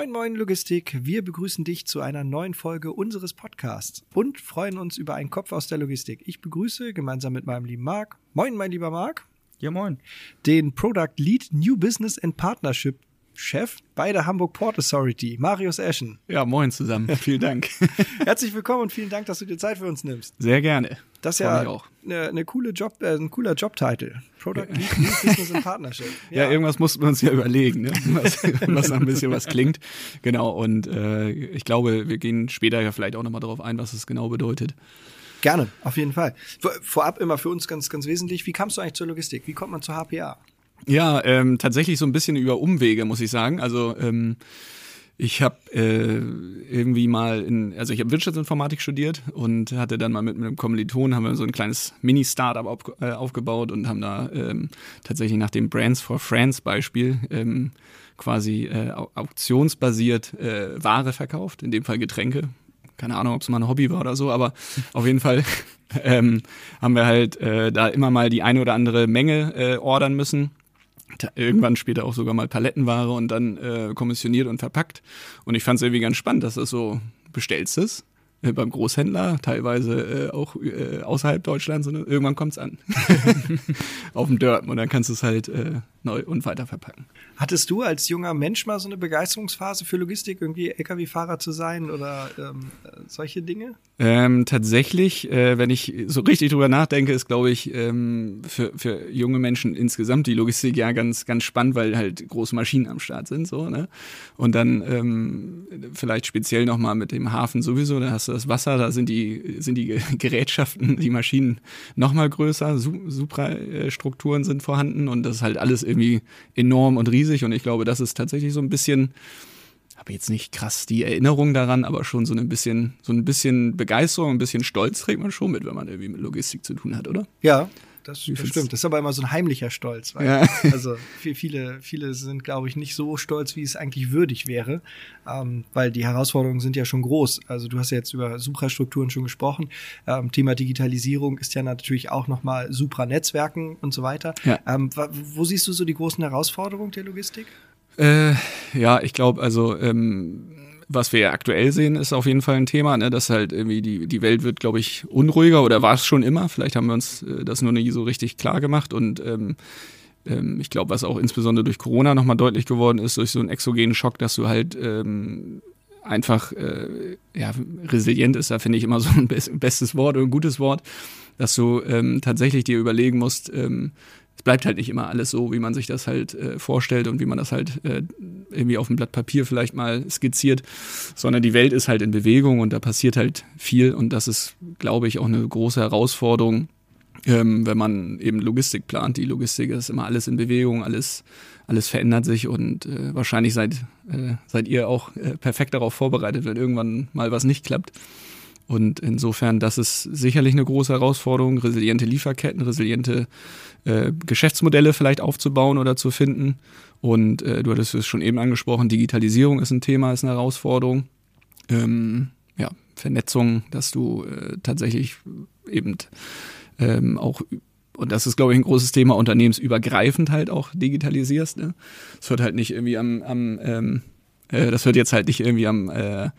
Moin Moin Logistik, wir begrüßen dich zu einer neuen Folge unseres Podcasts und freuen uns über einen Kopf aus der Logistik. Ich begrüße gemeinsam mit meinem lieben Marc, moin mein lieber Marc, Ja, moin. den Product Lead New Business and Partnership Chef bei der Hamburg Port Authority, Marius Eschen. Ja, moin zusammen. Vielen Dank. Herzlich willkommen und vielen Dank, dass du dir Zeit für uns nimmst. Sehr gerne. Das ist ja auch. eine, eine coole Job, äh, ein cooler Jobtitel. Product Lead New Business and Partnership. Ja, irgendwas mussten wir uns ja überlegen, ne? was, was ein bisschen was klingt. Genau, und äh, ich glaube, wir gehen später ja vielleicht auch nochmal darauf ein, was es genau bedeutet. Gerne, auf jeden Fall. Vor- Vorab immer für uns ganz, ganz wesentlich, wie kamst du eigentlich zur Logistik? Wie kommt man zur HPA? Ja, ähm, tatsächlich so ein bisschen über Umwege, muss ich sagen. Also ähm, ich habe äh, irgendwie mal in, also ich habe Wirtschaftsinformatik studiert und hatte dann mal mit einem Kommiliton, haben wir so ein kleines Mini-Startup auf, äh, aufgebaut und haben da ähm, tatsächlich nach dem Brands for France Beispiel ähm, quasi äh, au- auktionsbasiert äh, Ware verkauft, in dem Fall Getränke. Keine Ahnung, ob es mal ein Hobby war oder so, aber auf jeden Fall ähm, haben wir halt äh, da immer mal die eine oder andere Menge äh, ordern müssen irgendwann später auch sogar mal Palettenware und dann äh, kommissioniert und verpackt. Und ich fand es irgendwie ganz spannend, dass das so bestellst es äh, beim Großhändler, teilweise äh, auch äh, außerhalb Deutschlands und irgendwann kommt's an. Auf dem Dörpen und dann kannst du es halt äh, neu und weiter verpacken. Hattest du als junger Mensch mal so eine Begeisterungsphase für Logistik, irgendwie Lkw-Fahrer zu sein oder ähm, äh, solche Dinge? Ähm, tatsächlich, äh, wenn ich so richtig drüber nachdenke, ist, glaube ich, ähm, für, für junge Menschen insgesamt die Logistik ja ganz, ganz spannend, weil halt große Maschinen am Start sind, so, ne? Und dann ähm, vielleicht speziell nochmal mit dem Hafen sowieso, da hast du das Wasser, da sind die, sind die Ge- Gerätschaften, die Maschinen nochmal größer, Su Suprastrukturen sind vorhanden und das ist halt alles irgendwie enorm und riesig und ich glaube, das ist tatsächlich so ein bisschen habe jetzt nicht krass die Erinnerung daran, aber schon so ein bisschen, so ein bisschen Begeisterung, ein bisschen Stolz trägt man schon mit, wenn man irgendwie mit Logistik zu tun hat, oder? Ja, das, das stimmt. Das ist aber immer so ein heimlicher Stolz. Weil, Ja. Also viel- viele, viele sind, glaube ich, nicht so stolz, wie es eigentlich würdig wäre, ähm, weil die Herausforderungen sind ja schon groß. Also du hast ja jetzt über Suprastrukturen schon gesprochen. Ähm, Thema Digitalisierung ist ja natürlich auch nochmal Supranetzwerken und so weiter. Ja. Ähm, wo siehst du so die großen Herausforderungen der Logistik? Äh, ja, ich glaube, also ähm, was wir ja aktuell sehen, ist auf jeden Fall ein Thema, ne? dass halt irgendwie die, die Welt wird, glaube ich, unruhiger oder war es schon immer. Vielleicht haben wir uns äh, das nur nie so richtig klar gemacht und ähm, ähm, ich glaube, was auch insbesondere durch Corona nochmal deutlich geworden ist, durch so einen exogenen Schock, dass du halt ähm, einfach, äh, ja, resilient ist da, finde ich immer so ein bes bestes Wort oder ein gutes Wort, dass du ähm, tatsächlich dir überlegen musst, ähm, es bleibt halt nicht immer alles so, wie man sich das halt äh, vorstellt und wie man das halt äh, irgendwie auf dem Blatt Papier vielleicht mal skizziert, sondern die Welt ist halt in Bewegung und da passiert halt viel und das ist, glaube ich, auch eine große Herausforderung, ähm, wenn man eben Logistik plant. Die Logistik ist immer alles in Bewegung, alles, alles verändert sich und äh, wahrscheinlich seid, äh, seid ihr auch äh, perfekt darauf vorbereitet, wenn irgendwann mal was nicht klappt. Und insofern, das ist sicherlich eine große Herausforderung, resiliente Lieferketten, resiliente äh, Geschäftsmodelle vielleicht aufzubauen oder zu finden. Und äh, du hattest es schon eben angesprochen, Digitalisierung ist ein Thema, ist eine Herausforderung. Ähm, ja, Vernetzung, dass du äh, tatsächlich eben ähm, auch und das ist, glaube ich, ein großes Thema, unternehmensübergreifend halt auch digitalisierst. Ne? Es hört halt nicht irgendwie am, am ähm, äh, das hört jetzt halt nicht irgendwie am äh,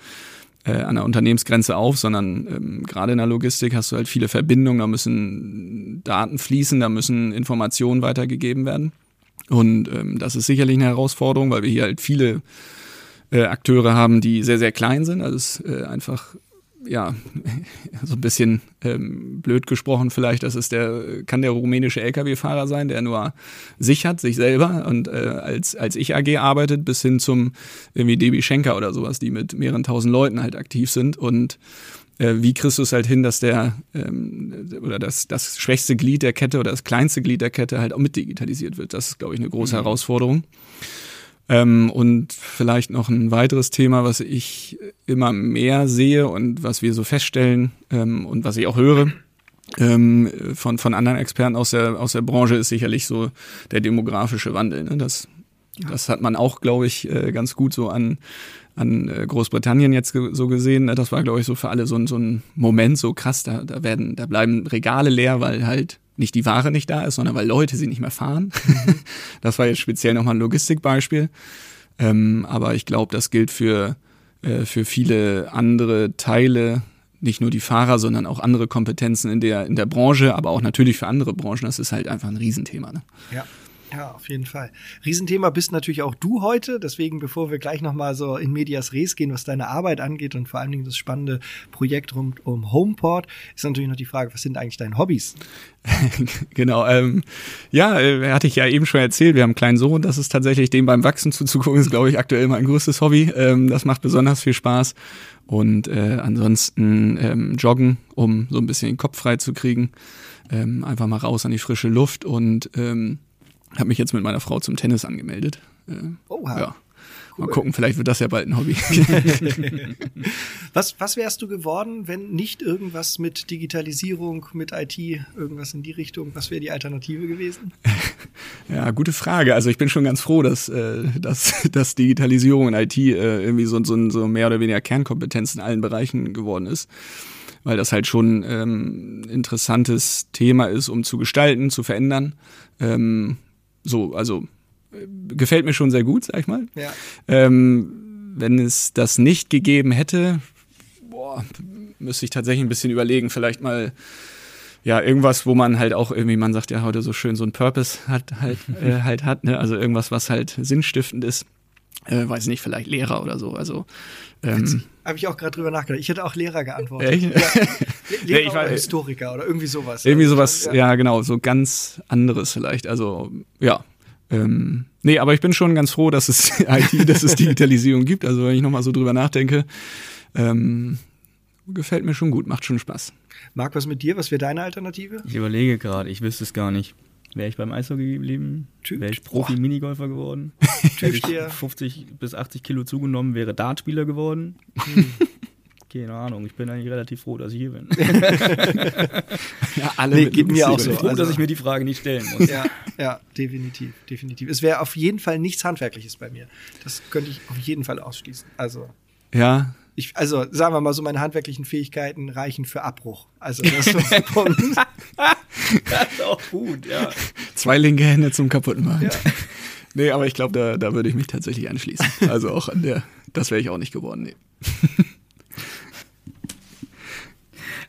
äh, an der Unternehmensgrenze auf, sondern ähm, gerade in der Logistik hast du halt viele Verbindungen, da müssen Daten fließen, da müssen Informationen weitergegeben werden. Und ähm, das ist sicherlich eine Herausforderung, weil wir hier halt viele äh, Akteure haben, die sehr, sehr klein sind. Also es ist äh, einfach, ja, so ein bisschen ähm, blöd gesprochen vielleicht, das ist der, kann der rumänische Lkw-Fahrer sein, der nur sich hat, sich selber und äh, als, als ich AG arbeitet, bis hin zum irgendwie DB Schenker oder sowas, die mit mehreren tausend Leuten halt aktiv sind und äh, wie kriegst du es halt hin, dass der ähm, oder das, das schwächste Glied der Kette oder das kleinste Glied der Kette halt auch mit digitalisiert wird. Das ist, glaube ich, eine große Herausforderung. Ähm, und vielleicht noch ein weiteres Thema, was ich immer mehr sehe und was wir so feststellen ähm, und was ich auch höre ähm, von, von anderen Experten aus der, aus der Branche, ist sicherlich so der demografische Wandel. Ne? Das, das hat man auch, glaube ich, äh, ganz gut so an, an äh, Großbritannien jetzt so gesehen. Ne? Das war, glaube ich, so für alle so, ein- so ein Moment, so krass, da, da werden, da bleiben Regale leer, weil halt nicht die Ware nicht da ist, sondern weil Leute sie nicht mehr fahren. das war jetzt speziell nochmal ein Logistikbeispiel. Ähm, aber ich glaube, das gilt für, äh, für viele andere Teile nicht nur die Fahrer, sondern auch andere Kompetenzen in der, in der Branche, aber auch natürlich für andere Branchen. Das ist halt einfach ein Riesenthema. Ne? Ja. Ja, auf jeden Fall. Riesenthema bist natürlich auch du heute. Deswegen, bevor wir gleich nochmal so in Medias Res gehen, was deine Arbeit angeht und vor allen Dingen das spannende Projekt rund um Homeport, ist natürlich noch die Frage, was sind eigentlich deine Hobbys? genau, ähm, ja, äh, hatte ich ja eben schon erzählt, wir haben einen kleinen Sohn, das ist tatsächlich dem beim Wachsen zuzugucken, ist, glaube ich, aktuell mein größtes Hobby. Ähm, das macht besonders viel Spaß. Und äh, ansonsten ähm, joggen, um so ein bisschen den Kopf frei zu kriegen. Ähm, einfach mal raus an die frische Luft und ähm, habe mich jetzt mit meiner Frau zum Tennis angemeldet. Äh, Oha. Ja. Cool. Mal gucken, vielleicht wird das ja bald ein Hobby. was, was wärst du geworden, wenn nicht irgendwas mit Digitalisierung, mit IT, irgendwas in die Richtung? Was wäre die Alternative gewesen? Ja, gute Frage. Also ich bin schon ganz froh, dass, äh, dass, dass Digitalisierung und IT äh, irgendwie so, so, so mehr oder weniger Kernkompetenz in allen Bereichen geworden ist weil das halt schon ähm, interessantes Thema ist, um zu gestalten, zu verändern. Ähm, so, also gefällt mir schon sehr gut, sag ich mal. Ja. Ähm, wenn es das nicht gegeben hätte, boah, müsste ich tatsächlich ein bisschen überlegen, vielleicht mal ja, irgendwas, wo man halt auch irgendwie, man sagt ja heute so schön, so ein Purpose hat, halt, äh, halt hat, ne? Also irgendwas, was halt sinnstiftend ist. Äh, weiß nicht, vielleicht Lehrer oder so. Also ähm, habe ich auch gerade drüber nachgedacht. Ich hätte auch Lehrer geantwortet. Echt? Ja. Lehrer ja, war, oder Historiker oder irgendwie sowas. Irgendwie sowas, ja. ja. genau, so ganz anderes vielleicht. Also, ja. Ähm, nee, aber ich bin schon ganz froh, dass es IT, dass es Digitalisierung gibt. Also, wenn ich nochmal so drüber nachdenke, ähm, gefällt mir schon gut, macht schon Spaß. Marc, was mit dir? Was wäre deine Alternative? Ich überlege gerade, ich wüsste es gar nicht. Wäre ich beim Eishockey geblieben, wäre ich Profi-Minigolfer geworden. Hätte ich 50 bis 80 Kilo zugenommen, wäre Dartspieler geworden. Hm. Keine Ahnung, ich bin eigentlich relativ froh, dass ich hier bin. ja, alle nee, geht mir auch so. Froh, also, dass ich mir die Frage nicht stellen muss. Ja, ja definitiv, definitiv. Es wäre auf jeden Fall nichts Handwerkliches bei mir. Das könnte ich auf jeden Fall ausschließen. Also. Ja, ich, also sagen wir mal so, meine handwerklichen Fähigkeiten reichen für Abbruch. Also das ist ein Punkt. das ist auch gut, ja. Zwei linke Hände zum Kaputtmachen. Ja. Nee, aber ich glaube, da, da würde ich mich tatsächlich anschließen. Also auch an der, das wäre ich auch nicht geworden, nee.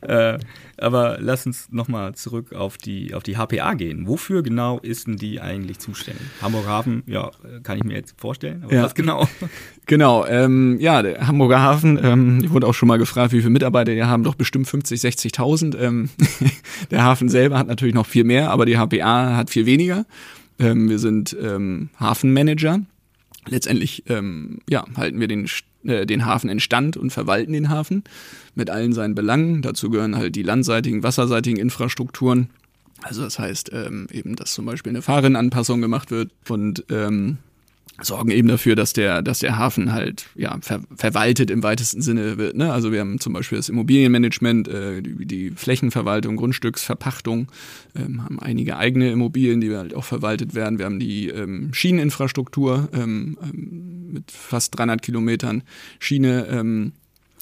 äh, aber lass uns nochmal zurück auf die, auf die HPA gehen. Wofür genau ist denn die eigentlich zuständig? Hamburger Hafen, ja, kann ich mir jetzt vorstellen, aber ja. was genau? Genau, ähm, ja, der Hamburger Hafen, ähm, ich wurde auch schon mal gefragt, wie viele Mitarbeiter die haben, doch bestimmt 50, 60.000. Ähm, der Hafen selber hat natürlich noch viel mehr, aber die HPA hat viel weniger. Ähm, wir sind ähm, Hafenmanager. Letztendlich ähm, ja, halten wir den äh, den Hafen in Stand und verwalten den Hafen mit allen seinen Belangen. Dazu gehören halt die landseitigen, wasserseitigen Infrastrukturen. Also das heißt ähm, eben, dass zum Beispiel eine Fahrrinnenanpassung gemacht wird und ähm, sorgen eben dafür, dass der, dass der Hafen halt ja ver verwaltet im weitesten Sinne wird. Ne? Also wir haben zum Beispiel das Immobilienmanagement, äh, die, die Flächenverwaltung, Grundstücksverpachtung, ähm, haben einige eigene Immobilien, die halt auch verwaltet werden. Wir haben die ähm, Schieneninfrastruktur ähm, ähm mit fast 300 Kilometern Schiene. Ähm,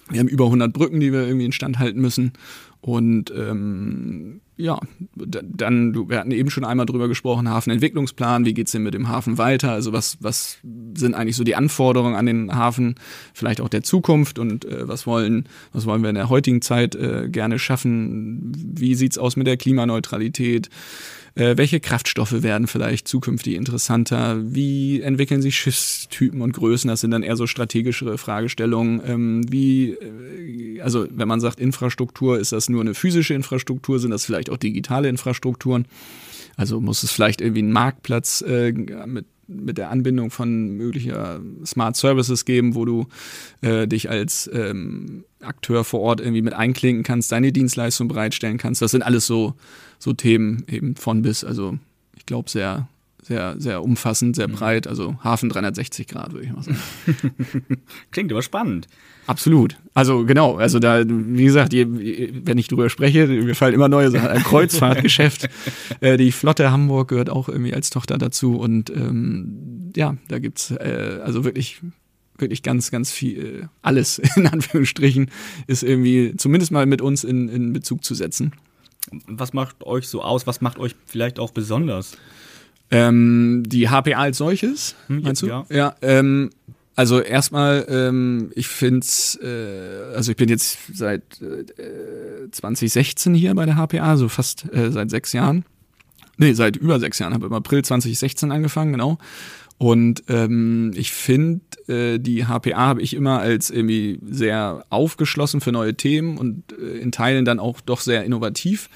wir haben über 100 Brücken, die wir irgendwie instand halten müssen. Und ähm, ja, dann, wir hatten eben schon einmal drüber gesprochen, Hafenentwicklungsplan, wie geht's denn mit dem Hafen weiter? Also was, was sind eigentlich so die Anforderungen an den Hafen, vielleicht auch der Zukunft und äh, was wollen, was wollen wir in der heutigen Zeit äh, gerne schaffen? Wie sieht's aus mit der Klimaneutralität? Äh, welche Kraftstoffe werden vielleicht zukünftig interessanter? Wie entwickeln sich Schiffstypen und Größen? Das sind dann eher so strategischere Fragestellungen. Ähm, wie, äh, also wenn man sagt Infrastruktur, ist das nur eine physische Infrastruktur? Sind das vielleicht auch digitale Infrastrukturen? Also muss es vielleicht irgendwie einen Marktplatz äh, mit mit der Anbindung von möglicher Smart Services geben, wo du äh, dich als ähm, Akteur vor Ort irgendwie mit einklinken kannst, deine Dienstleistung bereitstellen kannst. Das sind alles so, so Themen eben von bis. Also ich glaube sehr, sehr, sehr umfassend, sehr mhm. breit. Also Hafen 360 Grad, würde ich mal sagen. Klingt aber spannend. Absolut. Also genau, also da, wie gesagt, wenn ich drüber spreche, mir fallen immer neue Sachen. Ein Kreuzfahrtgeschäft, äh, die Flotte Hamburg gehört auch irgendwie als Tochter dazu und ähm, ja, da gibt's äh, also wirklich wirklich ganz, ganz viel, alles in Anführungsstrichen, ist irgendwie zumindest mal mit uns in, in Bezug zu setzen. Was macht euch so aus? Was macht euch vielleicht auch besonders? Ähm, die HPA als solches, hm, meinst du? Ja. ja ähm, also erstmal, ähm, ich finde es, äh, also ich bin jetzt seit äh, 2016 hier bei der HPA, so fast äh, seit sechs Jahren. Nee, seit über sechs Jahren, habe im April 2016 angefangen, genau. Und ähm, ich finde, äh, die HPA habe ich immer als irgendwie sehr aufgeschlossen für neue Themen und äh, in Teilen dann auch doch sehr innovativ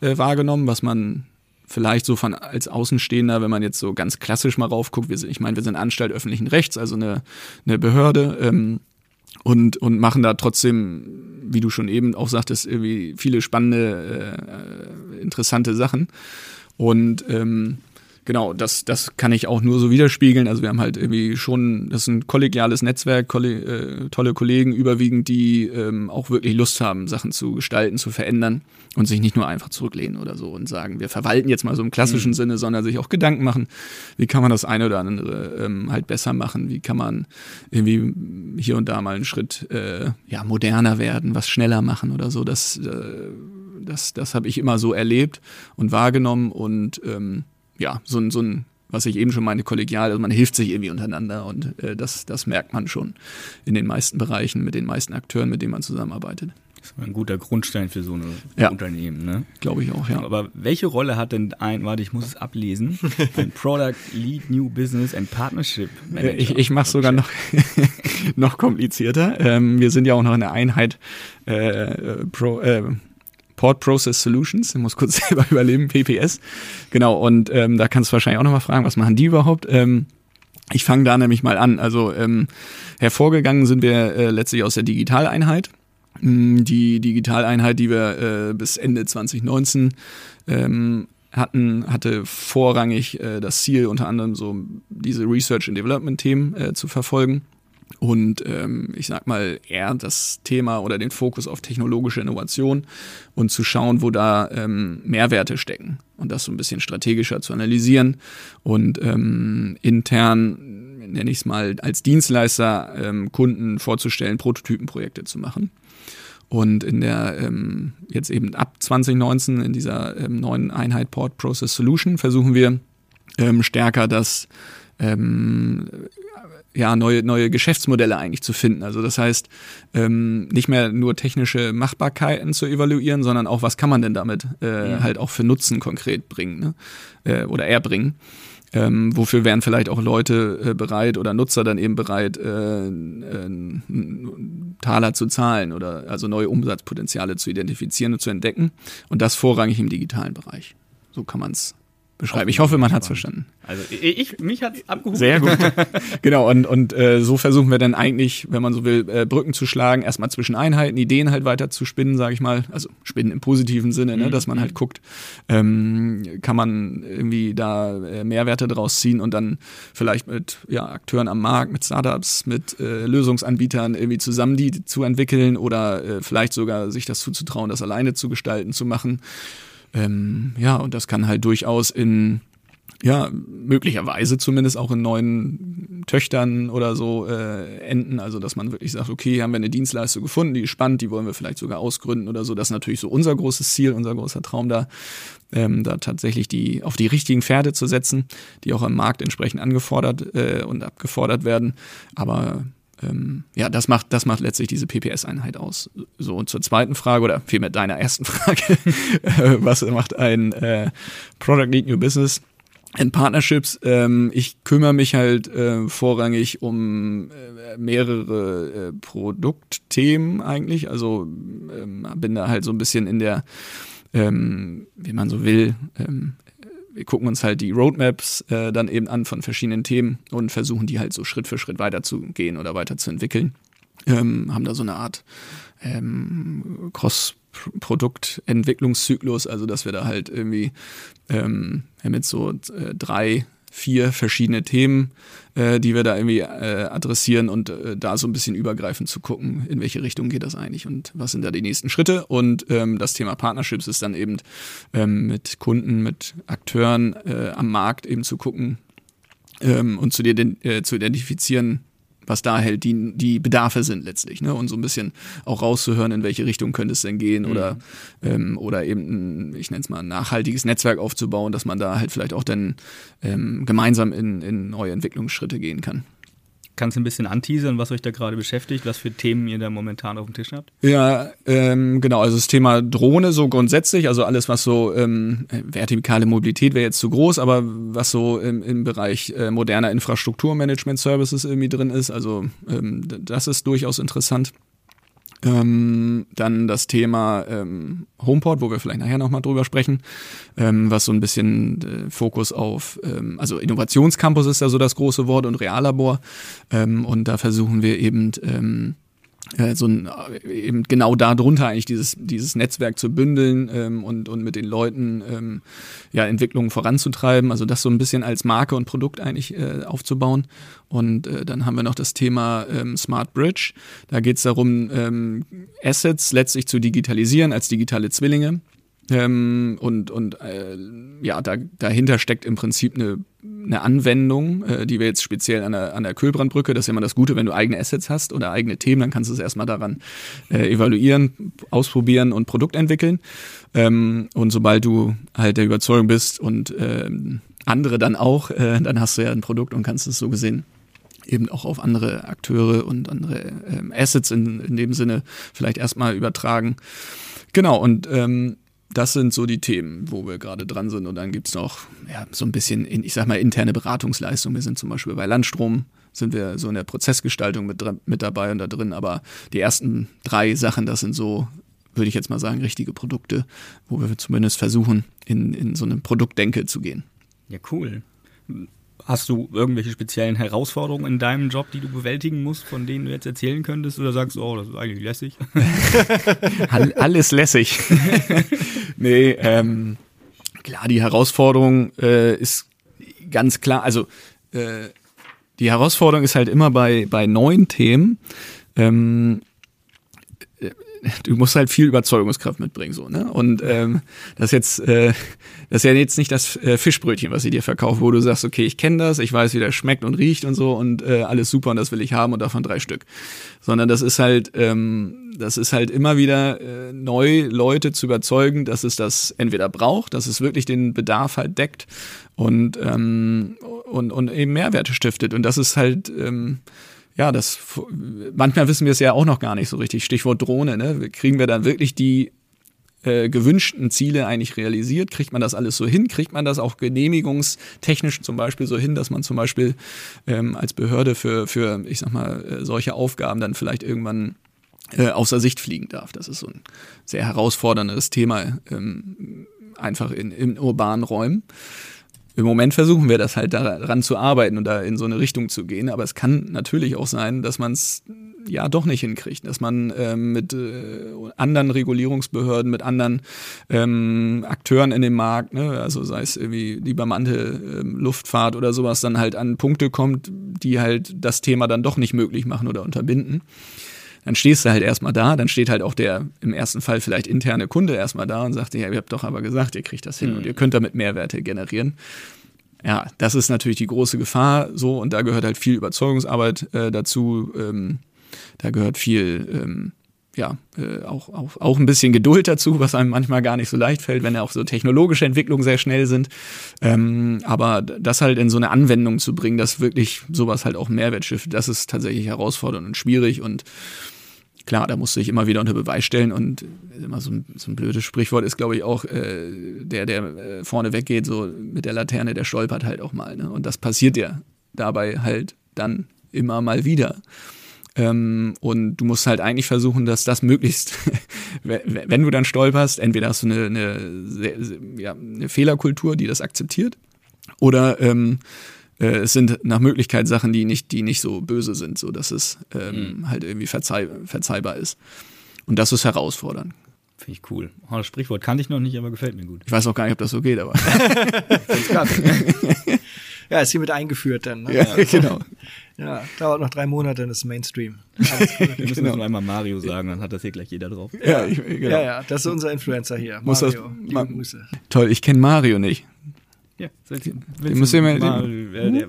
äh, wahrgenommen, was man vielleicht so von als Außenstehender, wenn man jetzt so ganz klassisch mal raufguckt, wir sind, ich meine, wir sind Anstalt öffentlichen Rechts, also eine, eine Behörde ähm, und, und machen da trotzdem, wie du schon eben auch sagtest, irgendwie viele spannende, äh, interessante Sachen. Und ähm, genau, das, das kann ich auch nur so widerspiegeln. Also wir haben halt irgendwie schon, das ist ein kollegiales Netzwerk, kolle, äh, tolle Kollegen überwiegend, die ähm, auch wirklich Lust haben, Sachen zu gestalten, zu verändern und sich nicht nur einfach zurücklehnen oder so und sagen, wir verwalten jetzt mal so im klassischen mhm. Sinne, sondern sich auch Gedanken machen, wie kann man das eine oder andere ähm, halt besser machen, wie kann man irgendwie hier und da mal einen Schritt äh, ja, moderner werden, was schneller machen oder so. Das, äh, das, das habe ich immer so erlebt und wahrgenommen und ähm, ja, so ein, so ein, was ich eben schon meine, kollegial, also man hilft sich irgendwie untereinander und äh, das, das merkt man schon in den meisten Bereichen mit den meisten Akteuren, mit denen man zusammenarbeitet. Das ist ein guter Grundstein für so ein ja. Unternehmen, ne? Glaube ich auch, ja. Aber welche Rolle hat denn ein, warte, ich muss es ablesen, ein Product Lead New Business and Partnership Manager? Ich, ich mache sogar noch, noch komplizierter. Ähm, wir sind ja auch noch in der Einheit äh, Pro, äh, Port Process Solutions. Ich muss kurz selber überleben, PPS. Genau, und ähm, da kannst du wahrscheinlich auch nochmal fragen, was machen die überhaupt? Ähm, ich fange da nämlich mal an. Also ähm, hervorgegangen sind wir äh, letztlich aus der Digitaleinheit. Mm, die Digitaleinheit, die wir äh, bis Ende 2019 ähm, hatten, hatte vorrangig äh, das Ziel, unter anderem so diese Research and Development Themen äh, zu verfolgen und ähm, ich sag mal eher das Thema oder den Fokus auf technologische Innovation und zu schauen, wo da ähm, Mehrwerte stecken und das so ein bisschen strategischer zu analysieren und ähm, intern, nenne ich es mal, als Dienstleister ähm, Kunden vorzustellen, Prototypenprojekte zu machen. Und in der ähm, jetzt eben ab 2019 in dieser ähm, neuen Einheit Port Process Solution versuchen wir ähm, stärker das ähm, ja, neue, neue Geschäftsmodelle eigentlich zu finden. Also das heißt, ähm, nicht mehr nur technische Machbarkeiten zu evaluieren, sondern auch, was kann man denn damit äh, ja. halt auch für Nutzen konkret bringen ne? äh, oder erbringen. Ähm, wofür wären vielleicht auch Leute äh, bereit oder Nutzer dann eben bereit, äh, äh, Taler zu zahlen oder also neue Umsatzpotenziale zu identifizieren und zu entdecken. Und das vorrangig im digitalen Bereich. So kann man es beschreiben. Ich hoffe, man hat es verstanden. Also ich, mich hat es abgeholt. Sehr gut. genau, und, und äh, so versuchen wir dann eigentlich, wenn man so will, äh, Brücken zu schlagen, erstmal zwischen Einheiten, Ideen halt weiter zu spinnen, sage ich mal. Also spinnen im positiven Sinne, ne? Mhm. dass man halt guckt, ähm, kann man irgendwie da äh, Mehrwerte draus ziehen und dann vielleicht mit ja, Akteuren am Markt, mit Startups, mit äh, Lösungsanbietern irgendwie zusammen die zu entwickeln oder äh, vielleicht sogar sich das zuzutrauen, das alleine zu gestalten, zu machen. Ähm, ja, und das kann halt durchaus in, ja, möglicherweise zumindest auch in neuen Töchtern oder so äh, enden. Also, dass man wirklich sagt, okay, haben wir eine Dienstleistung gefunden, die ist spannend, die wollen wir vielleicht sogar ausgründen oder so. Das ist natürlich so unser großes Ziel, unser großer Traum da, ähm, da tatsächlich die auf die richtigen Pferde zu setzen, die auch am Markt entsprechend angefordert äh, und abgefordert werden. Aber ähm, ja, das macht, das macht letztlich diese PPS-Einheit aus. So, und zur zweiten Frage oder vielmehr deiner ersten Frage, äh, was macht ein äh, Product Lead New Business? in Partnerships, ähm, ich kümmere mich halt äh, vorrangig um äh, mehrere äh, Produktthemen eigentlich. Also ähm, bin da halt so ein bisschen in der, ähm, wie man so will, ähm, wir gucken uns halt die Roadmaps äh, dann eben an von verschiedenen Themen und versuchen die halt so Schritt für Schritt weiterzugehen oder weiterzuentwickeln. Ähm, haben da so eine Art ähm, Cross-Produktentwicklungszyklus, also dass wir da halt irgendwie ähm, mit so äh, drei vier verschiedene Themen, äh, die wir da irgendwie äh, adressieren und äh, da so ein bisschen übergreifend zu gucken, in welche Richtung geht das eigentlich und was sind da die nächsten Schritte. Und ähm, das Thema Partnerships ist dann eben ähm, mit Kunden, mit Akteuren äh, am Markt eben zu gucken ähm, und zu, dir, äh, zu identifizieren, was da halt die, die Bedarfe sind letztlich, ne? Und so ein bisschen auch rauszuhören, in welche Richtung könnte es denn gehen mhm. oder, ähm, oder eben, ein, ich nenne es mal, ein nachhaltiges Netzwerk aufzubauen, dass man da halt vielleicht auch dann ähm, gemeinsam in, in neue Entwicklungsschritte gehen kann. Kannst du ein bisschen anteasern, was euch da gerade beschäftigt, was für Themen ihr da momentan auf dem Tisch habt? Ja, ähm, genau, also das Thema Drohne so grundsätzlich, also alles, was so ähm, vertikale Mobilität wäre jetzt zu groß, aber was so im, im Bereich äh, moderner Infrastrukturmanagement-Services irgendwie drin ist, also ähm, das ist durchaus interessant. Ähm, dann das Thema ähm, HomePod, wo wir vielleicht nachher nochmal drüber sprechen, ähm, was so ein bisschen äh, Fokus auf, ähm, also Innovationscampus ist ja so das große Wort und Reallabor. Ähm, und da versuchen wir eben ähm, äh, so ein, äh, eben genau darunter eigentlich dieses, dieses Netzwerk zu bündeln ähm, und, und mit den Leuten ähm, ja, Entwicklungen voranzutreiben, also das so ein bisschen als Marke und Produkt eigentlich äh, aufzubauen. Und äh, dann haben wir noch das Thema ähm, Smart Bridge. Da geht es darum, ähm, Assets letztlich zu digitalisieren als digitale Zwillinge. Ähm, und und äh, ja, da, dahinter steckt im Prinzip eine, eine Anwendung, äh, die wir jetzt speziell an der, an der Kühlbrandbrücke, das ist ja immer das Gute, wenn du eigene Assets hast oder eigene Themen, dann kannst du es erstmal daran äh, evaluieren, ausprobieren und Produkt entwickeln. Ähm, und sobald du halt der Überzeugung bist und ähm, andere dann auch, äh, dann hast du ja ein Produkt und kannst es so gesehen eben auch auf andere Akteure und andere ähm, Assets in, in dem Sinne vielleicht erstmal übertragen. Genau, und ähm, das sind so die Themen, wo wir gerade dran sind. Und dann gibt es noch ja, so ein bisschen, in, ich sag mal, interne Beratungsleistung. Wir sind zum Beispiel bei Landstrom, sind wir so in der Prozessgestaltung mit, mit dabei und da drin. Aber die ersten drei Sachen, das sind so, würde ich jetzt mal sagen, richtige Produkte, wo wir zumindest versuchen, in, in so eine Produktdenke zu gehen. Ja, cool. Hast du irgendwelche speziellen Herausforderungen in deinem Job, die du bewältigen musst, von denen du jetzt erzählen könntest? Oder sagst du, oh, das ist eigentlich lässig? Alles lässig. nee, ähm, klar, die Herausforderung äh, ist ganz klar, also äh, die Herausforderung ist halt immer bei, bei neuen Themen, ähm, du musst halt viel Überzeugungskraft mitbringen so ne? Und ähm, das jetzt äh, das ist ja jetzt nicht das äh, Fischbrötchen was sie dir verkauft wo du sagst okay ich kenne das ich weiß wie das schmeckt und riecht und so und äh, alles super und das will ich haben und davon drei Stück. Sondern das ist halt ähm, das ist halt immer wieder äh, neu Leute zu überzeugen dass es das entweder braucht dass es wirklich den Bedarf halt deckt und ähm, und und eben Mehrwerte stiftet. Und das ist halt ähm, ja, das manchmal wissen wir es ja auch noch gar nicht so richtig. Stichwort Drohne, ne? Kriegen wir dann wirklich die äh, gewünschten Ziele eigentlich realisiert? Kriegt man das alles so hin? Kriegt man das auch genehmigungstechnisch zum Beispiel so hin, dass man zum Beispiel ähm, als Behörde für, für, ich sag mal, äh, solche Aufgaben dann vielleicht irgendwann äh, außer Sicht fliegen darf? Das ist so ein sehr herausforderndes Thema, ähm, einfach in, in urbanen Räumen im Moment versuchen wir das halt daran zu arbeiten und da in so eine Richtung zu gehen. Aber es kann natürlich auch sein, dass man es ja doch nicht hinkriegt, dass man ähm, mit äh, anderen Regulierungsbehörden, mit anderen ähm, Akteuren in dem Markt, ne, also sei es irgendwie die bemannte ähm, Luftfahrt oder sowas, dann halt an Punkte kommt, die halt das Thema dann doch nicht möglich machen oder unterbinden dann stehst du halt erstmal da, dann steht halt auch der im ersten Fall vielleicht interne Kunde erstmal da und sagt, ja, ihr habt doch aber gesagt, ihr kriegt das hin mhm. und ihr könnt damit Mehrwerte generieren. Ja, das ist natürlich die große Gefahr so und da gehört halt viel Überzeugungsarbeit äh, dazu. Ähm, da gehört viel ähm, ja, äh, auch, auch, auch ein bisschen Geduld dazu, was einem manchmal gar nicht so leicht fällt, wenn ja auch so technologische Entwicklungen sehr schnell sind. Ähm, aber das halt in so eine Anwendung zu bringen, dass wirklich sowas halt auch Mehrwert schifft, das ist tatsächlich herausfordernd und schwierig und klar, da musst du dich immer wieder unter Beweis stellen und immer so ein, so ein blödes Sprichwort ist, glaube ich, auch, äh, der, der äh, vorne weggeht, so mit der Laterne, der stolpert halt auch mal. Ne? Und das passiert ja dabei halt dann immer mal wieder. Ähm, und du musst halt eigentlich versuchen, dass das möglichst, wenn du dann stolperst, entweder hast du eine, eine, ja, eine Fehlerkultur, die das akzeptiert, oder ähm, äh, es sind nach Möglichkeit Sachen, die nicht, die nicht so böse sind, so dass es ähm, mhm. halt irgendwie verzeih verzeihbar ist. Und das ist herausfordernd. Finde ich cool. Oh, das Sprichwort kannte ich noch nicht, aber gefällt mir gut. Ich weiß auch gar nicht, ob das so geht, aber. ja, ist hiermit eingeführt dann. Ne? Ja, genau. Ja, dauert noch drei Monate, dann ist Mainstream. Wir müssen genau. nur einmal Mario sagen, dann hat das hier gleich jeder drauf. Ja, genau. ja, ja, das ist unser Influencer hier. Muss Mario, das, ma Grüße. Toll, ich kenne Mario nicht. Ja, willst du mal, äh, der,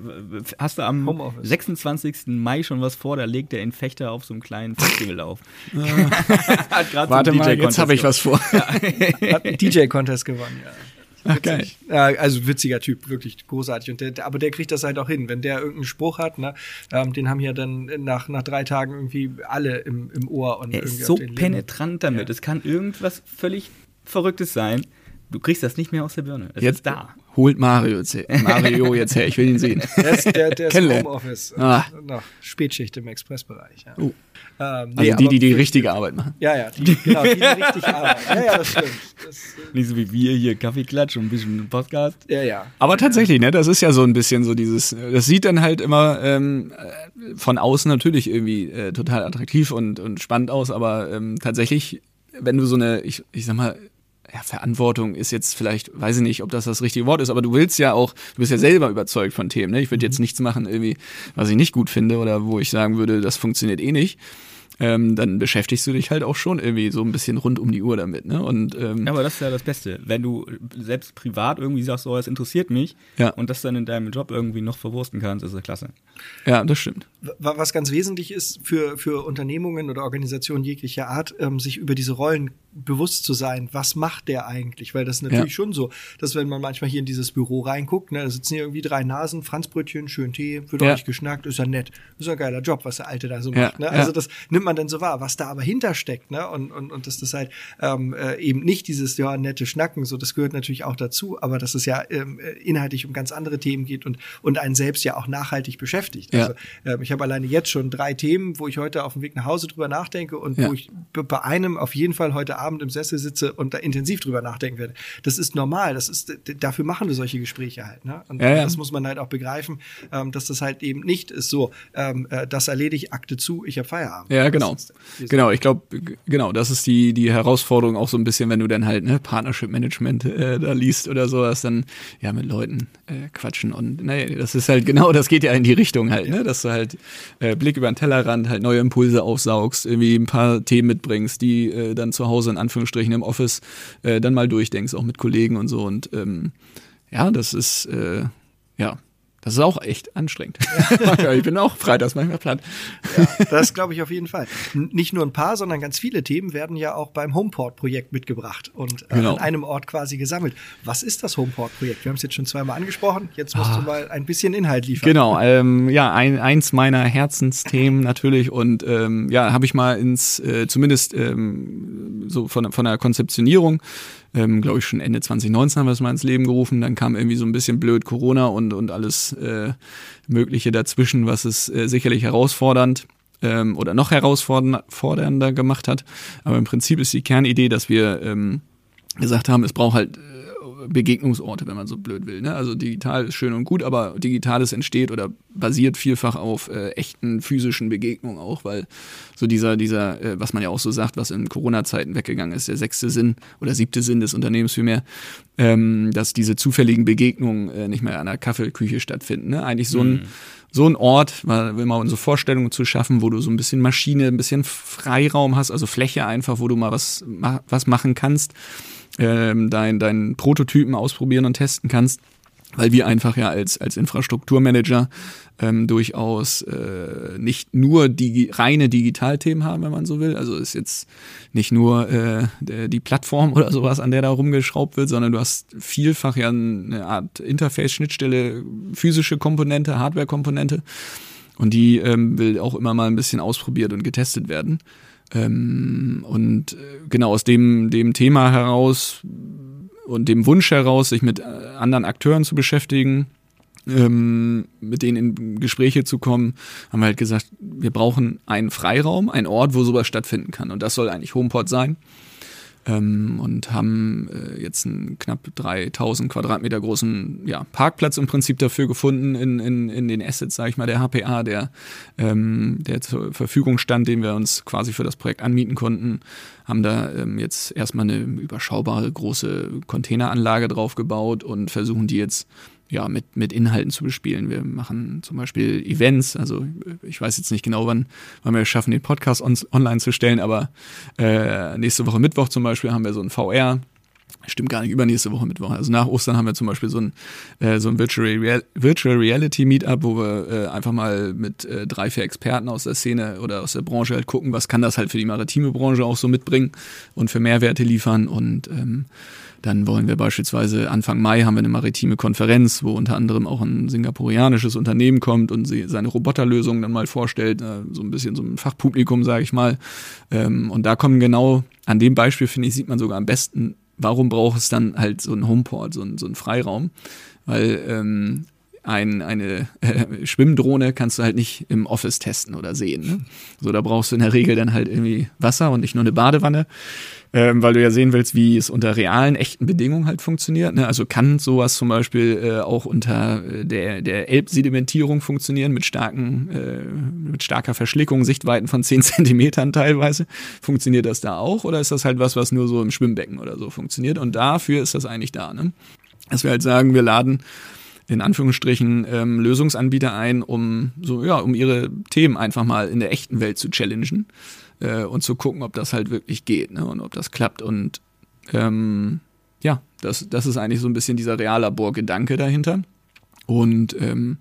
hast du am Homeoffice. 26. Mai schon was vor? Da legt der Infechter auf so einem kleinen Festival auf. Warte so mal, jetzt habe ich was vor. Hat einen DJ-Contest gewonnen, ja. Ach, geil. Also witziger Typ, wirklich großartig. Und der, aber der kriegt das halt auch hin. Wenn der irgendeinen Spruch hat, ne, ähm, den haben ja dann nach, nach drei Tagen irgendwie alle im, im Ohr. Und er ist so penetrant damit. Ja. Es kann irgendwas völlig Verrücktes sein. Du kriegst das nicht mehr aus der Birne. Es jetzt, ist da. Holt Mario jetzt, Mario jetzt her, ich will ihn sehen. Der ist, der, der ist im Homeoffice. Ah. Noch Spätschicht im Expressbereich. Ja. Uh. Ähm, nee, also die, die die richtige Arbeit machen. Ja, ja, die, genau, die, die richtig arbeiten. Ja, ja, das stimmt. Das, äh, Nicht so wie wir hier Kaffeeklatsch und ein bisschen Podcast. Ja, ja. Aber tatsächlich, ne, das ist ja so ein bisschen so dieses, das sieht dann halt immer ähm, von außen natürlich irgendwie äh, total attraktiv und, und spannend aus, aber ähm, tatsächlich, wenn du so eine, ich, ich sag mal, ja, Verantwortung ist jetzt vielleicht, weiß ich nicht, ob das das richtige Wort ist, aber du willst ja auch, du bist ja selber überzeugt von Themen. Ne? Ich würde jetzt mhm. nichts machen, irgendwie, was ich nicht gut finde oder wo ich sagen würde, das funktioniert eh nicht ähm, dann beschäftigst du dich halt auch schon irgendwie so ein bisschen rund um die Uhr damit. Ne? Und, ähm, ja, aber das ist ja das Beste. Wenn du selbst privat irgendwie sagst, oh, es interessiert mich ja. und das dann in deinem Job irgendwie noch verwursten kannst, ist das klasse. Ja, das stimmt. Was ganz wesentlich ist für, für Unternehmungen oder Organisationen jeglicher Art, ähm, sich über diese Rollen bewusst zu sein, was macht der eigentlich? Weil das ist natürlich ja. schon so, dass wenn man manchmal hier in dieses Büro reinguckt, ne, da sitzen hier irgendwie drei Nasen, Franzbrötchen, schön Tee, wird ja. ordentlich geschnackt, ist ja nett. Ist ja ein geiler Job, was der Alte da so ja. macht. Ne? Also das nimmt man dann so wahr, was da aber hintersteckt, ne? Und, und, und dass das halt ähm, äh, eben nicht dieses ja nette Schnacken, so das gehört natürlich auch dazu, aber dass es ja ähm, äh, inhaltlich um ganz andere Themen geht und, und einen selbst ja auch nachhaltig beschäftigt. Also ähm, ich habe alleine jetzt schon drei Themen, wo ich heute auf dem Weg nach Hause drüber nachdenke und wo ich bei einem auf jeden Fall heute Abend im Sessel sitze und da intensiv drüber nachdenken werde. Das ist normal. Das ist, dafür machen wir solche Gespräche halt. Ne? Und ja, ja. das muss man halt auch begreifen, ähm, dass das halt eben nicht ist so, ähm, äh, das erledige Akte zu, ich habe Feierabend. Ja, genau. Genau, ich glaube, genau, das ist die, die Herausforderung auch so ein bisschen, wenn du dann halt ne, Partnership Management äh, da liest oder sowas, dann ja mit Leuten äh, quatschen und naja, das ist halt genau, das geht ja in die Richtung halt, ne? dass du halt äh, Blick über den Tellerrand halt neue Impulse aufsaugst, irgendwie ein paar Themen mitbringst, die äh, dann zu Hause in Anführungsstrichen im Office äh, dann mal durchdenkst, auch mit Kollegen und so. Und ähm, ja, das ist äh, ja das ist auch echt anstrengend. Ja. ich bin auch freitags manchmal platt. Ja, das glaube ich auf jeden Fall. Nicht nur ein paar, sondern ganz viele Themen werden ja auch beim Homeport-Projekt mitgebracht und äh, genau. an einem Ort quasi gesammelt. Was ist das Homeport-Projekt? Wir haben es jetzt schon zweimal angesprochen. Jetzt musst ah. du mal ein bisschen Inhalt liefern. Genau, ähm, ja, ein, eins meiner Herzensthemen natürlich und ähm, ja, habe ich mal ins, äh, zumindest ähm, so von, von der Konzeptionierung ähm, glaube ich, schon Ende 2019 haben wir es mal ins Leben gerufen. Dann kam irgendwie so ein bisschen blöd Corona und, und alles äh, Mögliche dazwischen, was es äh, sicherlich herausfordernd ähm, oder noch herausfordernder gemacht hat. Aber im Prinzip ist die Kernidee, dass wir ähm, gesagt haben, es braucht halt Begegnungsorte, wenn man so blöd will. Ne? Also digital ist schön und gut, aber digitales entsteht oder basiert vielfach auf äh, echten physischen Begegnungen auch, weil so dieser, dieser, äh, was man ja auch so sagt, was in Corona-Zeiten weggegangen ist, der sechste Sinn oder siebte Sinn des Unternehmens vielmehr, ähm, dass diese zufälligen Begegnungen äh, nicht mehr an der Kaffeeküche stattfinden. Ne? Eigentlich so ein mhm so ein Ort, will mal unsere Vorstellungen zu schaffen, wo du so ein bisschen Maschine, ein bisschen Freiraum hast, also Fläche einfach, wo du mal was, was machen kannst ähm, dein, deinen Prototypen ausprobieren und testen kannst weil wir einfach ja als, als Infrastrukturmanager ähm, durchaus äh, nicht nur die reine Digitalthemen haben, wenn man so will. Also ist jetzt nicht nur äh, der, die Plattform oder sowas, an der da rumgeschraubt wird, sondern du hast vielfach ja eine Art Interface-Schnittstelle, physische Komponente, Hardware-Komponente. Und die ähm, will auch immer mal ein bisschen ausprobiert und getestet werden. Ähm, und äh, genau aus dem, dem Thema heraus und dem Wunsch heraus, sich mit äh, anderen Akteuren zu beschäftigen, ähm, mit denen in Gespräche zu kommen, haben wir halt gesagt, wir brauchen einen Freiraum, einen Ort, wo sowas stattfinden kann. Und das soll eigentlich Homeport sein ähm, und haben äh, jetzt einen knapp 3000 Quadratmeter großen ja, Parkplatz im Prinzip dafür gefunden in, in, in den Assets, sage ich mal, der HPA, der, ähm, der zur Verfügung stand, den wir uns quasi für das Projekt anmieten konnten, haben da ähm, jetzt erstmal eine überschaubare große Containeranlage drauf gebaut und versuchen die jetzt ja, mit, mit Inhalten zu bespielen. Wir machen zum Beispiel Events, also ich weiß jetzt nicht genau, wann, wann wir es schaffen, den Podcast on, online zu stellen, aber äh, nächste Woche Mittwoch zum Beispiel haben wir so ein VR Stimmt gar nicht, übernächste Woche Mittwoch. Also nach Ostern haben wir zum Beispiel so ein, äh, so ein Virtual, Real Virtual Reality Meetup, wo wir äh, einfach mal mit äh, drei, vier Experten aus der Szene oder aus der Branche halt gucken, was kann das halt für die maritime Branche auch so mitbringen und für Mehrwerte liefern. Und ähm, dann wollen wir beispielsweise Anfang Mai haben wir eine maritime Konferenz, wo unter anderem auch ein singapurianisches Unternehmen kommt und sie seine Roboterlösungen dann mal vorstellt, äh, so ein bisschen so ein Fachpublikum, sage ich mal. Ähm, und da kommen genau an dem Beispiel, finde ich, sieht man sogar am besten, warum braucht es dann halt so einen Homeport, so einen, so einen Freiraum? Weil ähm, ein, eine äh, Schwimmdrohne kannst du halt nicht im Office testen oder sehen. Ne? So, da brauchst du in der Regel dann halt irgendwie Wasser und nicht nur eine Badewanne ähm, weil du ja sehen willst, wie es unter realen, echten Bedingungen halt funktioniert. Ne? Also kann sowas zum Beispiel äh, auch unter äh, der, der Elbsedimentierung funktionieren, mit, starken, äh, mit starker Verschlickung, Sichtweiten von 10 Zentimetern teilweise. Funktioniert das da auch oder ist das halt was, was nur so im Schwimmbecken oder so funktioniert? Und dafür ist das eigentlich da. Ne? Dass wir halt sagen, wir laden in Anführungsstrichen ähm, Lösungsanbieter ein, um so ja, um ihre Themen einfach mal in der echten Welt zu challengen äh, und zu gucken, ob das halt wirklich geht ne, und ob das klappt. Und ähm, ja, das, das ist eigentlich so ein bisschen dieser Reallabor-Gedanke dahinter. Und ähm,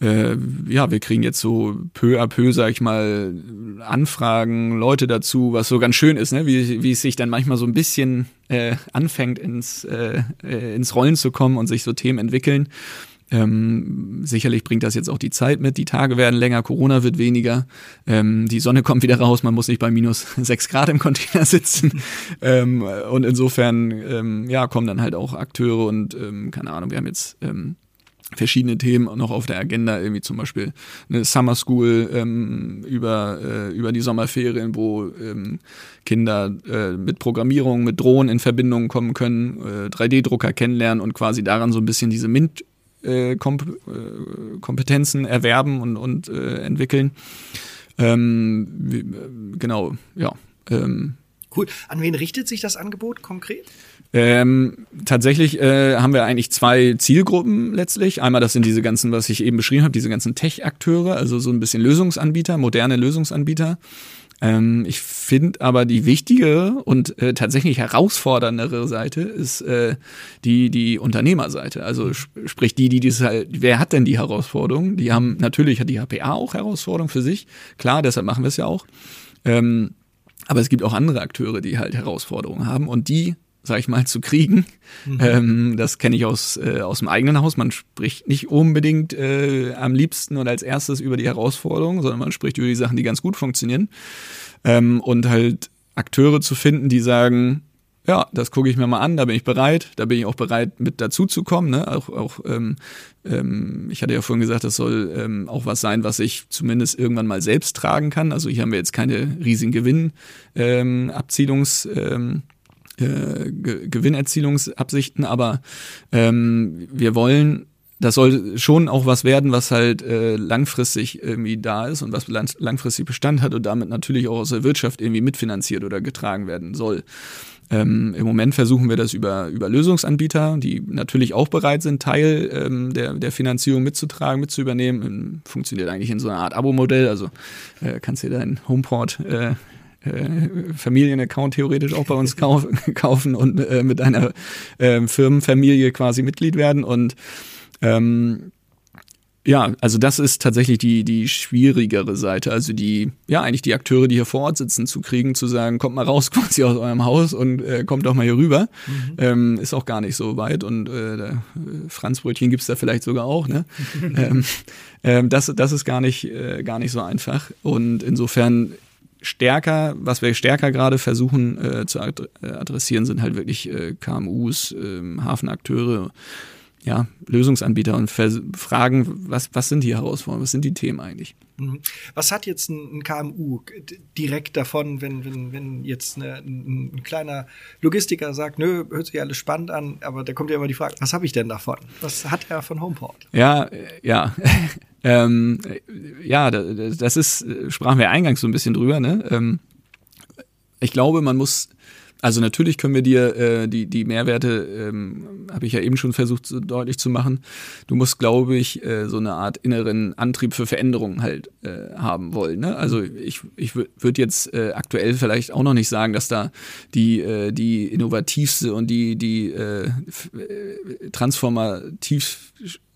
äh, ja, wir kriegen jetzt so peu à peu, sag ich mal, Anfragen, Leute dazu, was so ganz schön ist, ne? wie, wie es sich dann manchmal so ein bisschen äh, anfängt, ins, äh, äh ins Rollen zu kommen und sich so Themen entwickeln. Ähm, sicherlich bringt das jetzt auch die Zeit mit. Die Tage werden länger, Corona wird weniger, ähm, die Sonne kommt wieder raus, man muss nicht bei minus sechs Grad im Container sitzen. ähm, und insofern ähm, ja, kommen dann halt auch Akteure und ähm, keine Ahnung, wir haben jetzt ähm, verschiedene Themen noch auf der Agenda, irgendwie zum Beispiel eine Summer School ähm, über, äh, über die Sommerferien, wo ähm, Kinder äh, mit Programmierung, mit Drohnen in Verbindung kommen können, äh, 3D-Drucker kennenlernen und quasi daran so ein bisschen diese MINT äh, äh, Kompetenzen erwerben und, und äh, entwickeln. Ähm, äh, genau, ja. Ähm, cool. An wen richtet sich das Angebot konkret? Ähm, tatsächlich äh, haben wir eigentlich zwei Zielgruppen letztlich. Einmal, das sind diese ganzen, was ich eben beschrieben habe, diese ganzen Tech-Akteure, also so ein bisschen Lösungsanbieter, moderne Lösungsanbieter. Ähm, ich finde aber die wichtige und äh, tatsächlich herausforderndere Seite ist äh, die, die Unternehmerseite. Also sp sprich die, die das halt, wer hat denn die Herausforderungen? Die haben, natürlich hat die HPA auch Herausforderungen für sich. Klar, deshalb machen wir es ja auch. Ähm, aber es gibt auch andere Akteure, die halt Herausforderungen haben und die sag ich mal, zu kriegen. Mhm. Ähm, das kenne ich aus, äh, aus dem eigenen Haus. Man spricht nicht unbedingt äh, am liebsten und als erstes über die Herausforderungen, sondern man spricht über die Sachen, die ganz gut funktionieren. Ähm, und halt Akteure zu finden, die sagen, ja, das gucke ich mir mal an, da bin ich bereit, da bin ich auch bereit, mit dazu zu kommen. Ne? Auch, auch ähm, ähm, ich hatte ja vorhin gesagt, das soll ähm, auch was sein, was ich zumindest irgendwann mal selbst tragen kann. Also hier haben wir jetzt keine riesigen Gewinnabzielungs- ähm, äh, Gewinnerzielungsabsichten, aber ähm, wir wollen das soll schon auch was werden, was halt äh, langfristig irgendwie da ist und was langfristig Bestand hat und damit natürlich auch aus der Wirtschaft irgendwie mitfinanziert oder getragen werden soll. Ähm, Im Moment versuchen wir das über, über Lösungsanbieter, die natürlich auch bereit sind, Teil ähm, der, der Finanzierung mitzutragen, mitzuübernehmen. Funktioniert eigentlich in so einer Art Abo-Modell. Also äh, kannst dir deinen Homeport äh, äh, Familienaccount theoretisch auch bei uns kauf, kaufen und äh, mit einer äh, Firmenfamilie quasi Mitglied werden. Und ähm, ja, also das ist tatsächlich die, die schwierigere Seite. Also die, ja, eigentlich die Akteure, die hier vor Ort sitzen, zu kriegen, zu sagen, kommt mal raus quasi aus eurem Haus und äh, kommt doch mal hier rüber. Mhm. Ähm, ist auch gar nicht so weit. Und äh, da, äh, Franzbrötchen gibt's da vielleicht sogar auch, ne? ähm, ähm, das, das ist gar nicht, äh, gar nicht so einfach. Und insofern stärker, was wir stärker gerade versuchen äh, zu äh, adressieren, sind halt wirklich äh, KMUs, äh, Hafenakteure, ja, Lösungsanbieter und fragen, was, was sind die Herausforderungen, was sind die Themen eigentlich? Mhm. Was hat jetzt ein, KMU direkt davon, wenn, wenn, wenn jetzt eine, ein, ein, kleiner Logistiker sagt, nö, hört sich alles spannend an, aber da kommt ja immer die Frage, was habe ich denn davon? Was hat er von Homeport? Ja, äh, ja. ähm, ja, das ist, sprachen wir eingangs so ein bisschen drüber, ne? Ähm, ich glaube, man muss Also natürlich können wir dir äh, die, die Mehrwerte, ähm, habe ich ja eben schon versucht so deutlich zu machen. Du musst, glaube ich, äh, so eine Art inneren Antrieb für Veränderungen halt äh, haben wollen. Ne? Also ich, ich würde jetzt äh, aktuell vielleicht auch noch nicht sagen, dass da die, äh, die innovativste und die, die äh, äh transformativ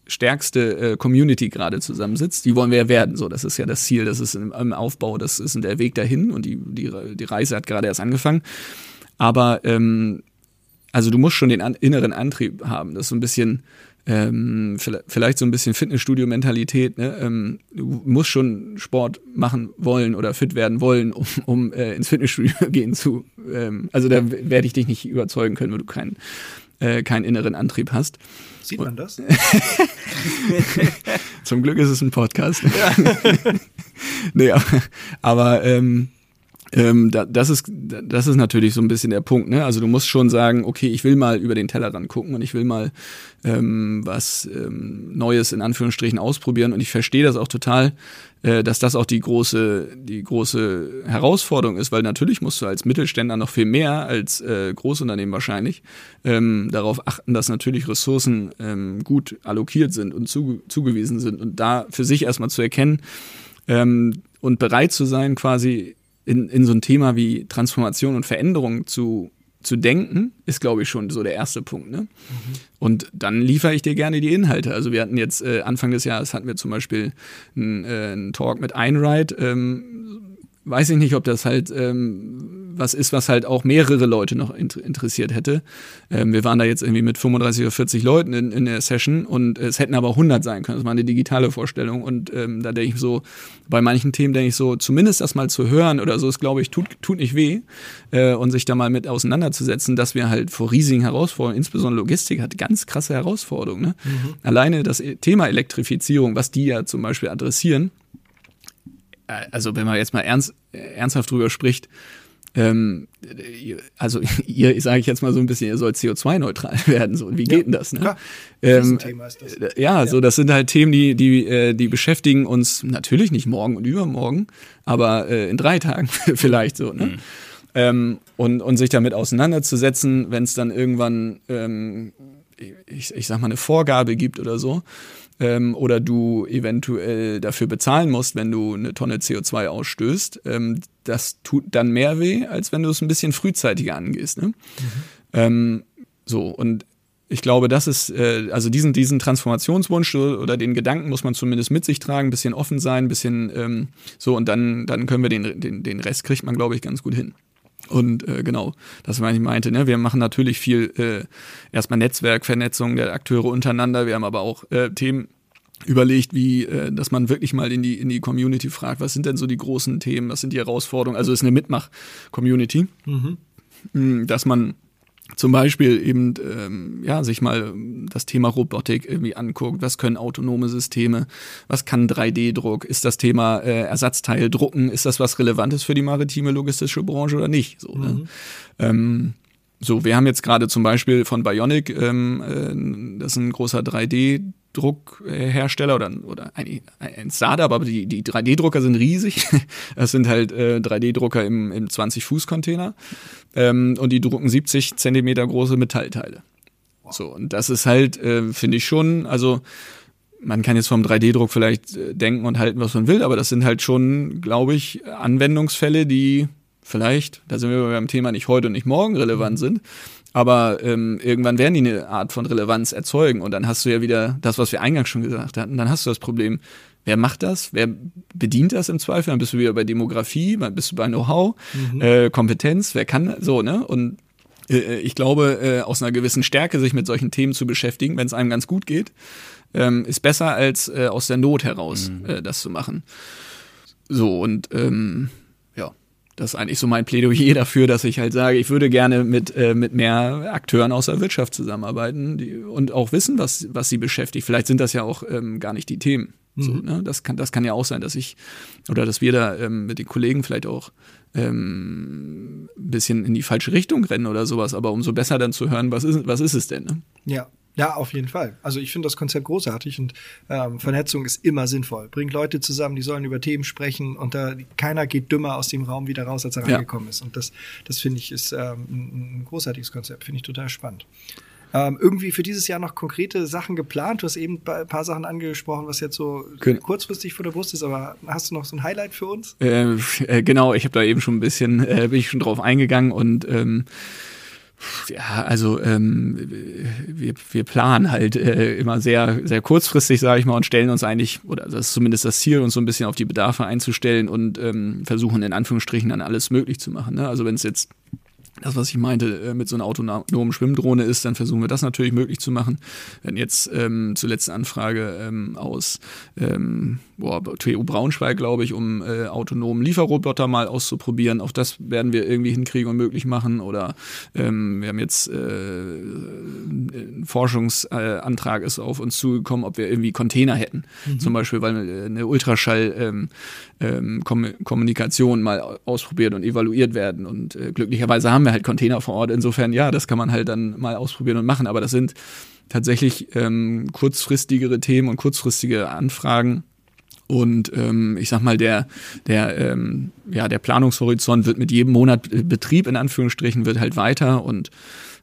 stärkste äh, Community gerade zusammensitzt. Die wollen wir ja werden. So, das ist ja das Ziel, das ist im, im Aufbau, das ist der Weg dahin und die, die, die Reise hat gerade erst angefangen. Aber ähm, also du musst schon den an, inneren Antrieb haben. Das ist so ein bisschen ähm, vielleicht so ein bisschen Fitnessstudio-Mentalität. Ne? Ähm, du musst schon Sport machen wollen oder fit werden wollen, um, um äh, ins Fitnessstudio gehen zu. Ähm, also da werde ich dich nicht überzeugen können, wenn du keinen äh, keinen inneren Antrieb hast. Sieht man das? Zum Glück ist es ein Podcast. Ja. nee, aber, aber ähm, ähm, da, das, ist, das ist natürlich so ein bisschen der Punkt. Ne? Also du musst schon sagen, okay, ich will mal über den Tellerrand gucken und ich will mal ähm, was ähm, Neues in Anführungsstrichen ausprobieren. Und ich verstehe das auch total, äh, dass das auch die große, die große Herausforderung ist, weil natürlich musst du als Mittelständler noch viel mehr als äh, Großunternehmen wahrscheinlich ähm, darauf achten, dass natürlich Ressourcen ähm, gut allokiert sind und zu, zugewiesen sind. Und da für sich erstmal zu erkennen ähm, und bereit zu sein, quasi in, in so ein Thema wie Transformation und Veränderung zu, zu denken, ist, glaube ich, schon so der erste Punkt. Ne? Mhm. Und dann liefere ich dir gerne die Inhalte. Also wir hatten jetzt äh, Anfang des Jahres hatten wir zum Beispiel einen, äh, einen Talk mit Einride. Ähm, weiß ich nicht, ob das halt ähm, was ist, was halt auch mehrere Leute noch interessiert hätte. Ähm, wir waren da jetzt irgendwie mit 35 oder 40 Leuten in, in der Session und es hätten aber 100 sein können. Das war eine digitale Vorstellung und ähm, da denke ich so, bei manchen Themen denke ich so, zumindest das mal zu hören oder so, ist glaube ich, tut, tut nicht weh äh, und sich da mal mit auseinanderzusetzen, dass wir halt vor riesigen Herausforderungen, insbesondere Logistik hat ganz krasse Herausforderungen. Ne? Mhm. Alleine das Thema Elektrifizierung, was die ja zum Beispiel adressieren, äh, also wenn man jetzt mal ernst, ernsthaft drüber spricht, ähm, also ihr, sage ich jetzt mal so ein bisschen, ihr sollt CO2-neutral werden. So, wie geht ja, denn das? Ne? Klar. Ähm, ist das. Äh, ja, ja, so das sind halt Themen, die, die, äh, die beschäftigen uns natürlich nicht morgen und übermorgen, aber äh, in drei Tagen vielleicht so. Ne? Mhm. Ähm, und, und sich damit auseinanderzusetzen, wenn es dann irgendwann, ähm, ich, ich sag mal, eine Vorgabe gibt oder so, ähm, oder du eventuell dafür bezahlen musst, wenn du eine Tonne CO2 ausstößt, ähm, das tut dann mehr weh, als wenn du es ein bisschen frühzeitiger angehst. Ne? Mhm. Ähm, so, und ich glaube, das ist, äh, also diesen, diesen Transformationswunsch oder den Gedanken muss man zumindest mit sich tragen, ein bisschen offen sein, ein bisschen ähm, so und dann, dann können wir den, den, den Rest kriegt man, glaube ich, ganz gut hin. Und äh, genau, das was ich meinte, ne? wir machen natürlich viel äh, erstmal Netzwerkvernetzung der Akteure untereinander, wir haben aber auch äh, Themen überlegt, wie, äh, dass man wirklich mal in die, in die Community fragt, was sind denn so die großen Themen, was sind die Herausforderungen, also es ist eine Mitmach-Community, mhm. Hm, dass man zum Beispiel eben ähm, ja sich mal das Thema Robotik irgendwie anguckt, was können autonome Systeme, was kann 3D-Druck, ist das Thema äh, Ersatzteil drucken, ist das was Relevantes für die maritime logistische Branche oder nicht? So, ne? mhm. ähm, so, wir haben jetzt gerade zum Beispiel von Bionic, ähm, äh, das ist ein großer 3D Druckhersteller oder, oder ein, ein Startup, aber die, die 3D-Drucker sind riesig. Das sind halt äh, 3D-Drucker im, im 20-Fuß-Container ähm, und die drucken 70 Zentimeter große Metallteile. So, und das ist halt, äh, finde ich schon, also man kann jetzt vom 3D-Druck vielleicht äh, denken und halten, was man will, aber das sind halt schon, glaube ich, Anwendungsfälle, die vielleicht, da sind wir beim Thema nicht heute und nicht morgen relevant sind, aber ähm, irgendwann werden die eine Art von Relevanz erzeugen und dann hast du ja wieder das, was wir eingangs schon gesagt hatten, dann hast du das Problem, wer macht das, wer bedient das im Zweifel, dann bist du wieder bei Demografie, dann bist du bei Know-how, mhm. äh, Kompetenz, wer kann, so, ne? Und äh, ich glaube, äh, aus einer gewissen Stärke sich mit solchen Themen zu beschäftigen, wenn es einem ganz gut geht, ähm, ist besser als äh, aus der Not heraus mhm. äh, das zu machen. So, und ähm, das ist eigentlich so mein Plädoyer dafür, dass ich halt sage, ich würde gerne mit, äh, mit mehr Akteuren aus der Wirtschaft zusammenarbeiten die, und auch wissen, was, was sie beschäftigt. Vielleicht sind das ja auch ähm, gar nicht die Themen. Mhm. So, ne? das, kann, das kann ja auch sein, dass ich oder dass wir da ähm, mit den Kollegen vielleicht auch ähm, ein bisschen in die falsche Richtung rennen oder sowas, aber umso besser dann zu hören, was ist, was ist es denn? Ne? Ja, Ja, auf jeden Fall. Also ich finde das Konzept großartig und ähm, Vernetzung ist immer sinnvoll. Bringt Leute zusammen, die sollen über Themen sprechen und da keiner geht dümmer aus dem Raum wieder raus, als er ja. reingekommen ist. Und das, das finde ich ist ähm, ein, ein großartiges Konzept. Finde ich total spannend. Ähm, irgendwie für dieses Jahr noch konkrete Sachen geplant? Du hast eben ein paar Sachen angesprochen, was jetzt so Gen kurzfristig vor der Brust ist, aber hast du noch so ein Highlight für uns? Äh, äh, genau, ich habe da eben schon ein bisschen, äh, bin ich schon drauf eingegangen und ähm, ja, also ähm, wir, wir planen halt äh, immer sehr, sehr kurzfristig, sage ich mal, und stellen uns eigentlich, oder das ist zumindest das Ziel, uns so ein bisschen auf die Bedarfe einzustellen und ähm, versuchen in Anführungsstrichen dann alles möglich zu machen. Ne? Also wenn es jetzt das, was ich meinte, äh, mit so einer autonomen Schwimmdrohne ist, dann versuchen wir das natürlich möglich zu machen. Wenn jetzt ähm, zur letzten Anfrage ähm, aus ähm, boah, TU Braunschweig, glaube ich, um äh, autonomen Lieferroboter mal auszuprobieren. Auch das werden wir irgendwie hinkriegen und möglich machen. Oder ähm, wir haben jetzt äh, ein Forschungsantrag ist auf uns zugekommen, ob wir irgendwie Container hätten. Mhm. Zum Beispiel, weil äh, eine Ultraschall ähm, ähm, mal ausprobiert und evaluiert werden. Und äh, glücklicherweise haben wir halt Container vor Ort. Insofern, ja, das kann man halt dann mal ausprobieren und machen. Aber das sind tatsächlich ähm, kurzfristigere Themen und kurzfristige Anfragen. Und ähm, ich sag mal, der, der, ähm, ja, der Planungshorizont wird mit jedem Monat Betrieb in Anführungsstrichen wird halt weiter und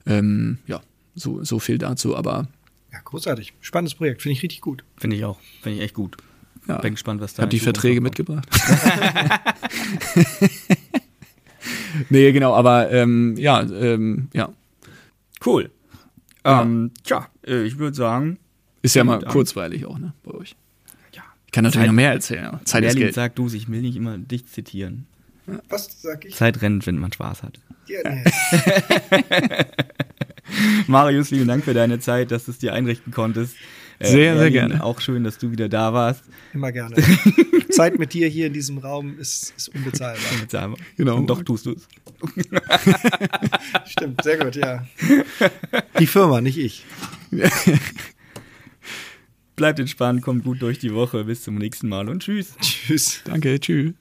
ähm, ja, so, so viel dazu. Aber ja, großartig. Spannendes Projekt. Finde ich richtig gut. Finde ich auch. Finde ich echt gut. Ja. Bin gespannt, was da. Hab die Verträge mitgebracht. nee, genau, aber ähm, ja, ähm, ja. Cool. Ja. Ähm, tja, äh, ich würde sagen. Ist ja mal kurzweilig auch, ne, bei euch. Ja. Ich kann natürlich Zeit, noch mehr erzählen. Zeit ist Geld. sagt du, ich will nicht immer dich zitieren. Was sag ich? Zeit rennt, wenn man Spaß hat. Ja, nee. Marius, vielen Dank für deine Zeit, dass du es dir einrichten konntest. Äh, sehr, sehr gerne. Auch schön, dass du wieder da warst. Immer gerne. Zeit mit dir hier in diesem Raum ist, ist unbezahlbar. Unbezahlbar. Genau. Und doch tust du es. Stimmt, sehr gut, ja. Die Firma, nicht ich. Bleibt entspannt, kommt gut durch die Woche. Bis zum nächsten Mal und tschüss. Tschüss. Danke, tschüss.